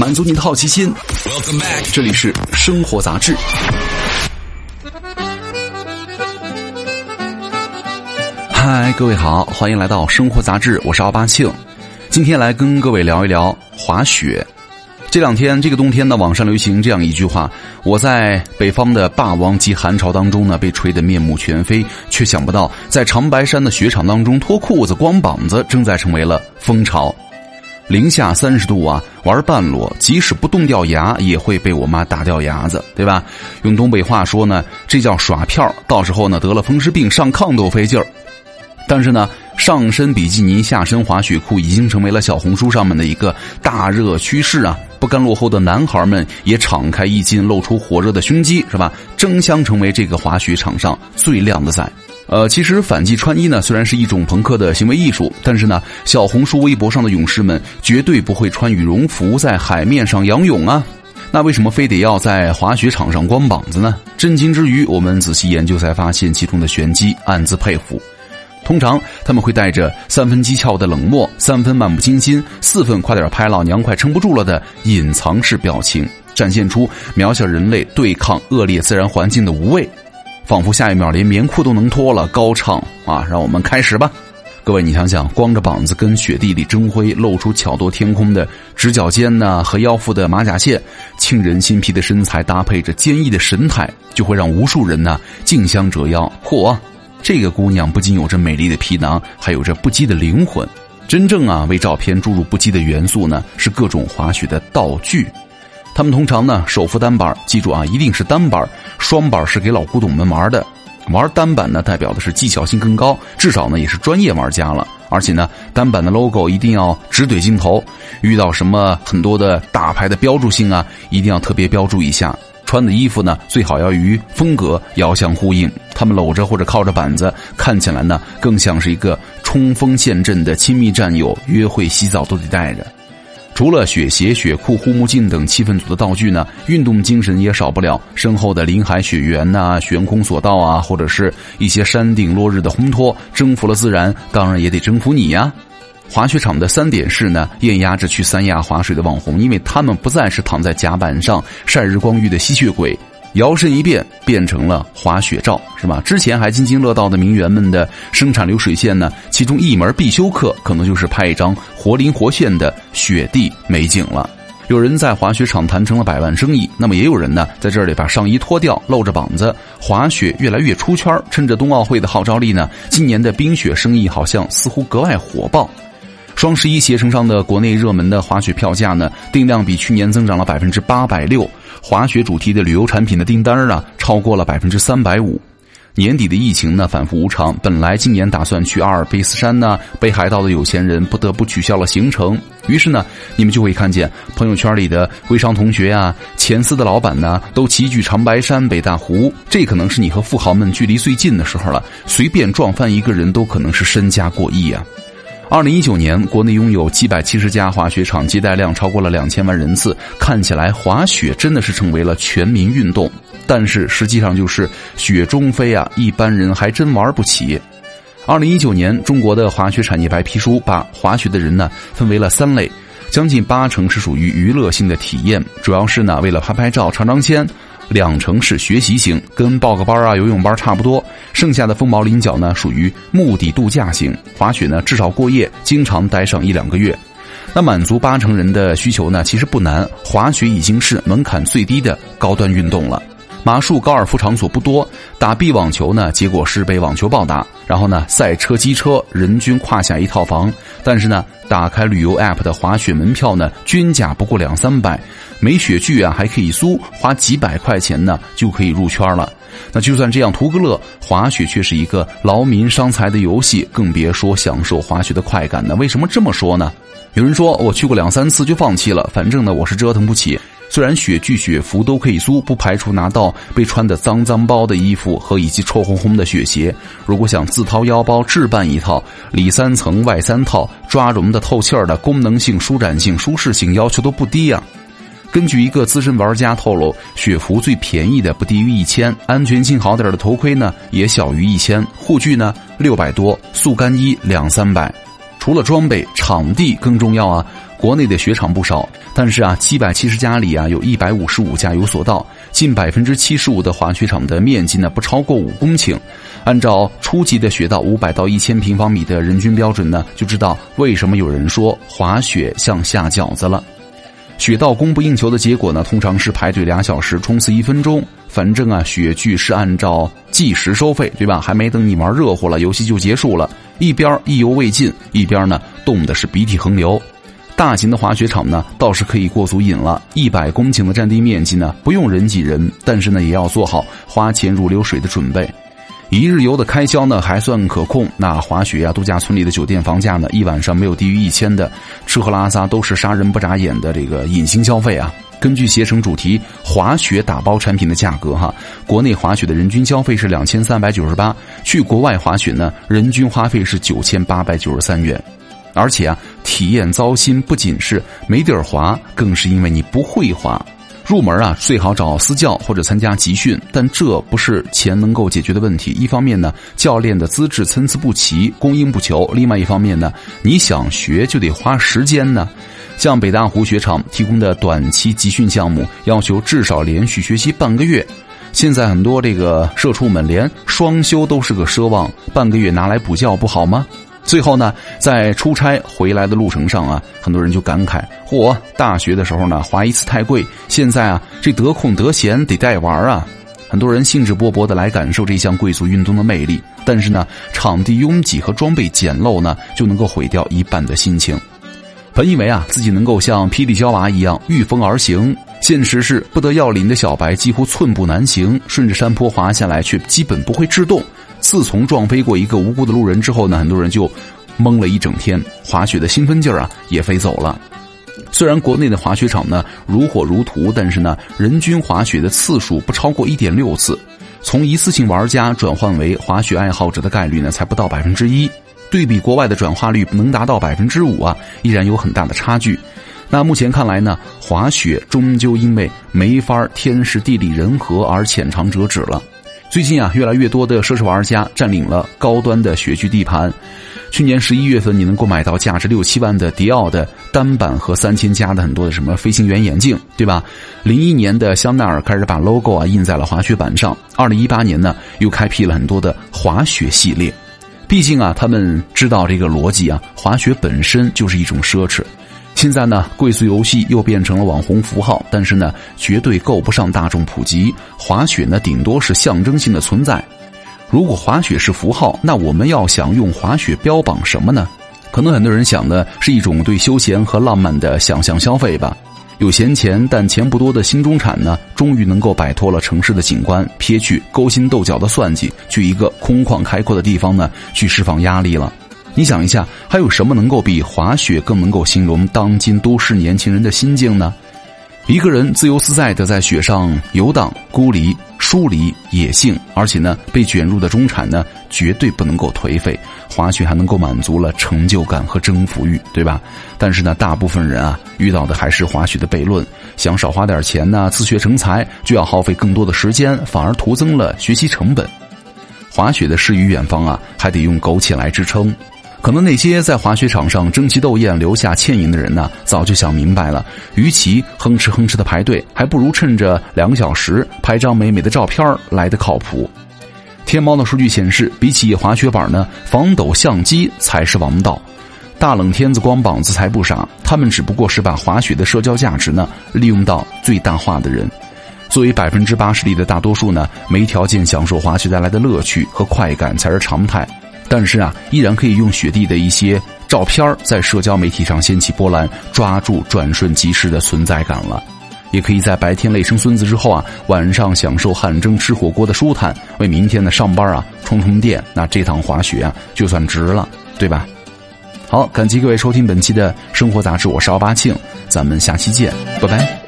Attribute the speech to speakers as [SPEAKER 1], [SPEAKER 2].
[SPEAKER 1] 满足你的好奇心。这里是生活杂志。嗨，各位好，欢迎来到生活杂志，我是奥巴庆。今天来跟各位聊一聊滑雪。这两天，这个冬天呢，网上流行这样一句话：我在北方的霸王级寒潮当中呢，被吹得面目全非，却想不到在长白山的雪场当中脱裤子光膀子正在成为了风潮。零下三十度啊，玩半裸，即使不冻掉牙，也会被我妈打掉牙子，对吧？用东北话说呢，这叫耍票。到时候呢，得了风湿病上炕都费劲儿。但是呢，上身比基尼、下身滑雪裤已经成为了小红书上面的一个大热趋势啊！不甘落后的男孩们也敞开衣襟，露出火热的胸肌，是吧？争相成为这个滑雪场上最靓的仔。呃，其实反季穿衣呢，虽然是一种朋克的行为艺术，但是呢，小红书、微博上的勇士们绝对不会穿羽绒服在海面上仰泳啊！那为什么非得要在滑雪场上光膀子呢？震惊之余，我们仔细研究才发现其中的玄机，暗自佩服。通常他们会带着三分讥诮的冷漠，三分漫不经心，四分快点拍老娘快撑不住了的隐藏式表情，展现出渺小人类对抗恶劣自然环境的无畏。仿佛下一秒连棉裤都能脱了，高唱啊！让我们开始吧，各位，你想想，光着膀子跟雪地里争辉，露出巧夺天工的直角肩呐和腰腹的马甲线，沁人心脾的身材搭配着坚毅的神态，就会让无数人呐竞相折腰。嚯，这个姑娘不仅有着美丽的皮囊，还有着不羁的灵魂。真正啊为照片注入不羁的元素呢，是各种滑雪的道具。他们通常呢手扶单板，记住啊，一定是单板，双板是给老古董们玩的。玩单板呢，代表的是技巧性更高，至少呢也是专业玩家了。而且呢，单板的 logo 一定要直怼镜头。遇到什么很多的大牌的标注性啊，一定要特别标注一下。穿的衣服呢，最好要与风格遥相呼应。他们搂着或者靠着板子，看起来呢更像是一个冲锋陷阵的亲密战友，约会洗澡都得带着。除了雪鞋、雪裤、护目镜等气氛组的道具呢，运动精神也少不了。身后的林海雪原呐、悬空索道啊，或者是一些山顶落日的烘托，征服了自然，当然也得征服你呀。滑雪场的三点式呢，艳压着去三亚滑水的网红，因为他们不再是躺在甲板上晒日光浴的吸血鬼。摇身一变，变成了滑雪照，是吧？之前还津津乐道的名媛们的生产流水线呢，其中一门必修课，可能就是拍一张活灵活现的雪地美景了。有人在滑雪场谈成了百万生意，那么也有人呢，在这里把上衣脱掉，露着膀子滑雪，越来越出圈。趁着冬奥会的号召力呢，今年的冰雪生意好像似乎格外火爆。双十一携程上的国内热门的滑雪票价呢，定量比去年增长了百分之八百六。滑雪主题的旅游产品的订单啊，超过了百分之三百五。年底的疫情呢，反复无常。本来今年打算去阿尔卑斯山呢，北海道的有钱人不得不取消了行程。于是呢，你们就会看见朋友圈里的微商同学啊、前司的老板呢，都齐聚长白山、北大湖。这可能是你和富豪们距离最近的时候了。随便撞翻一个人都可能是身家过亿啊。二零一九年，国内拥有七百七十家滑雪场，接待量超过了两千万人次。看起来滑雪真的是成为了全民运动，但是实际上就是雪中飞啊，一般人还真玩不起。二零一九年，中国的滑雪产业白皮书把滑雪的人呢分为了三类，将近八成是属于娱乐性的体验，主要是呢为了拍拍照、尝尝鲜。两成是学习型，跟报个班啊、游泳班差不多。剩下的凤毛麟角呢，属于目的度假型。滑雪呢，至少过夜，经常待上一两个月。那满足八成人的需求呢，其实不难。滑雪已经是门槛最低的高端运动了。马术、高尔夫场所不多，打壁网球呢，结果是被网球暴打。然后呢，赛车、机车，人均胯下一套房。但是呢，打开旅游 App 的滑雪门票呢，均价不过两三百，没雪具啊还可以租，花几百块钱呢就可以入圈了。那就算这样图个乐，滑雪却是一个劳民伤财的游戏，更别说享受滑雪的快感呢。为什么这么说呢？有人说我去过两三次就放弃了，反正呢我是折腾不起。虽然雪具、雪服都可以租，不排除拿到被穿的脏脏包的衣服和以及臭烘烘的雪鞋。如果想自掏腰包置办一套，里三层外三套，抓绒的、透气儿的，功能性、舒展性、舒适性要求都不低啊。根据一个资深玩家透露，雪服最便宜的不低于一千，安全性好点的头盔呢也小于一千，护具呢六百多，速干衣两三百。除了装备，场地更重要啊。国内的雪场不少，但是啊，七百七十家里啊，有一百五十五家有索道，近百分之七十五的滑雪场的面积呢不超过五公顷。按照初级的雪道五百到一千平方米的人均标准呢，就知道为什么有人说滑雪像下饺子了。雪道供不应求的结果呢，通常是排队两小时，冲刺一分钟。反正啊，雪具是按照计时收费，对吧？还没等你玩热乎了，游戏就结束了。一边意犹未尽，一边呢冻的是鼻涕横流。大型的滑雪场呢，倒是可以过足瘾了。一百公顷的占地面积呢，不用人挤人，但是呢，也要做好花钱如流水的准备。一日游的开销呢还算可控，那滑雪呀度假村里的酒店房价呢一晚上没有低于一千的，吃喝拉撒都是杀人不眨眼的这个隐形消费啊。根据携程主题滑雪打包产品的价格哈，国内滑雪的人均消费是两千三百九十八，去国外滑雪呢人均花费是九千八百九十三元，而且啊体验糟心不仅是没地儿滑，更是因为你不会滑。入门啊，最好找私教或者参加集训，但这不是钱能够解决的问题。一方面呢，教练的资质参差不齐，供应不求；另外一方面呢，你想学就得花时间呢。像北大湖雪场提供的短期集训项目，要求至少连续学习半个月。现在很多这个社畜们连双休都是个奢望，半个月拿来补觉不好吗？最后呢，在出差回来的路程上啊，很多人就感慨：嚯，大学的时候呢，滑一次太贵，现在啊，这得空得闲得带玩啊。很多人兴致勃勃的来感受这项贵族运动的魅力，但是呢，场地拥挤和装备简陋呢，就能够毁掉一半的心情。本以为啊，自己能够像霹雳娇娃一样御风而行，现实是不得要领的小白几乎寸步难行，顺着山坡滑下来却基本不会制动。自从撞飞过一个无辜的路人之后呢，很多人就懵了一整天，滑雪的兴奋劲儿啊也飞走了。虽然国内的滑雪场呢如火如荼，但是呢人均滑雪的次数不超过一点六次，从一次性玩家转换为滑雪爱好者的概率呢才不到百分之一。对比国外的转化率能达到百分之五啊，依然有很大的差距。那目前看来呢，滑雪终究因为没法天时地利人和而浅尝辄止了。最近啊，越来越多的奢侈玩家占领了高端的雪具地盘。去年十一月份，你能够买到价值六七万的迪奥的单板和三千加的很多的什么飞行员眼镜，对吧？零一年的香奈儿开始把 logo 啊印在了滑雪板上。二零一八年呢，又开辟了很多的滑雪系列。毕竟啊，他们知道这个逻辑啊，滑雪本身就是一种奢侈。现在呢，贵族游戏又变成了网红符号，但是呢，绝对够不上大众普及。滑雪呢，顶多是象征性的存在。如果滑雪是符号，那我们要想用滑雪标榜什么呢？可能很多人想的是一种对休闲和浪漫的想象消费吧。有闲钱但钱不多的新中产呢，终于能够摆脱了城市的景观，撇去勾心斗角的算计，去一个空旷开阔的地方呢，去释放压力了。你想一下，还有什么能够比滑雪更能够形容当今都市年轻人的心境呢？一个人自由自在的在雪上游荡，孤离、疏离、野性，而且呢，被卷入的中产呢，绝对不能够颓废。滑雪还能够满足了成就感和征服欲，对吧？但是呢，大部分人啊，遇到的还是滑雪的悖论：想少花点钱呢，自学成才，就要耗费更多的时间，反而徒增了学习成本。滑雪的诗与远方啊，还得用苟且来支撑。可能那些在滑雪场上争奇斗艳、留下倩影的人呢，早就想明白了：与其哼哧哼哧的排队，还不如趁着两小时拍张美美的照片来的靠谱。天猫的数据显示，比起滑雪板呢，防抖相机才是王道。大冷天子光膀子才不傻，他们只不过是把滑雪的社交价值呢利用到最大化的人。作为百分之八十里的大多数呢，没条件享受滑雪带来的乐趣和快感才是常态。但是啊，依然可以用雪地的一些照片在社交媒体上掀起波澜，抓住转瞬即逝的存在感了。也可以在白天累生孙子之后啊，晚上享受汗蒸吃火锅的舒坦，为明天的上班啊充充电。那这趟滑雪啊，就算值了，对吧？好，感激各位收听本期的生活杂志，我是奥巴庆，咱们下期见，拜拜。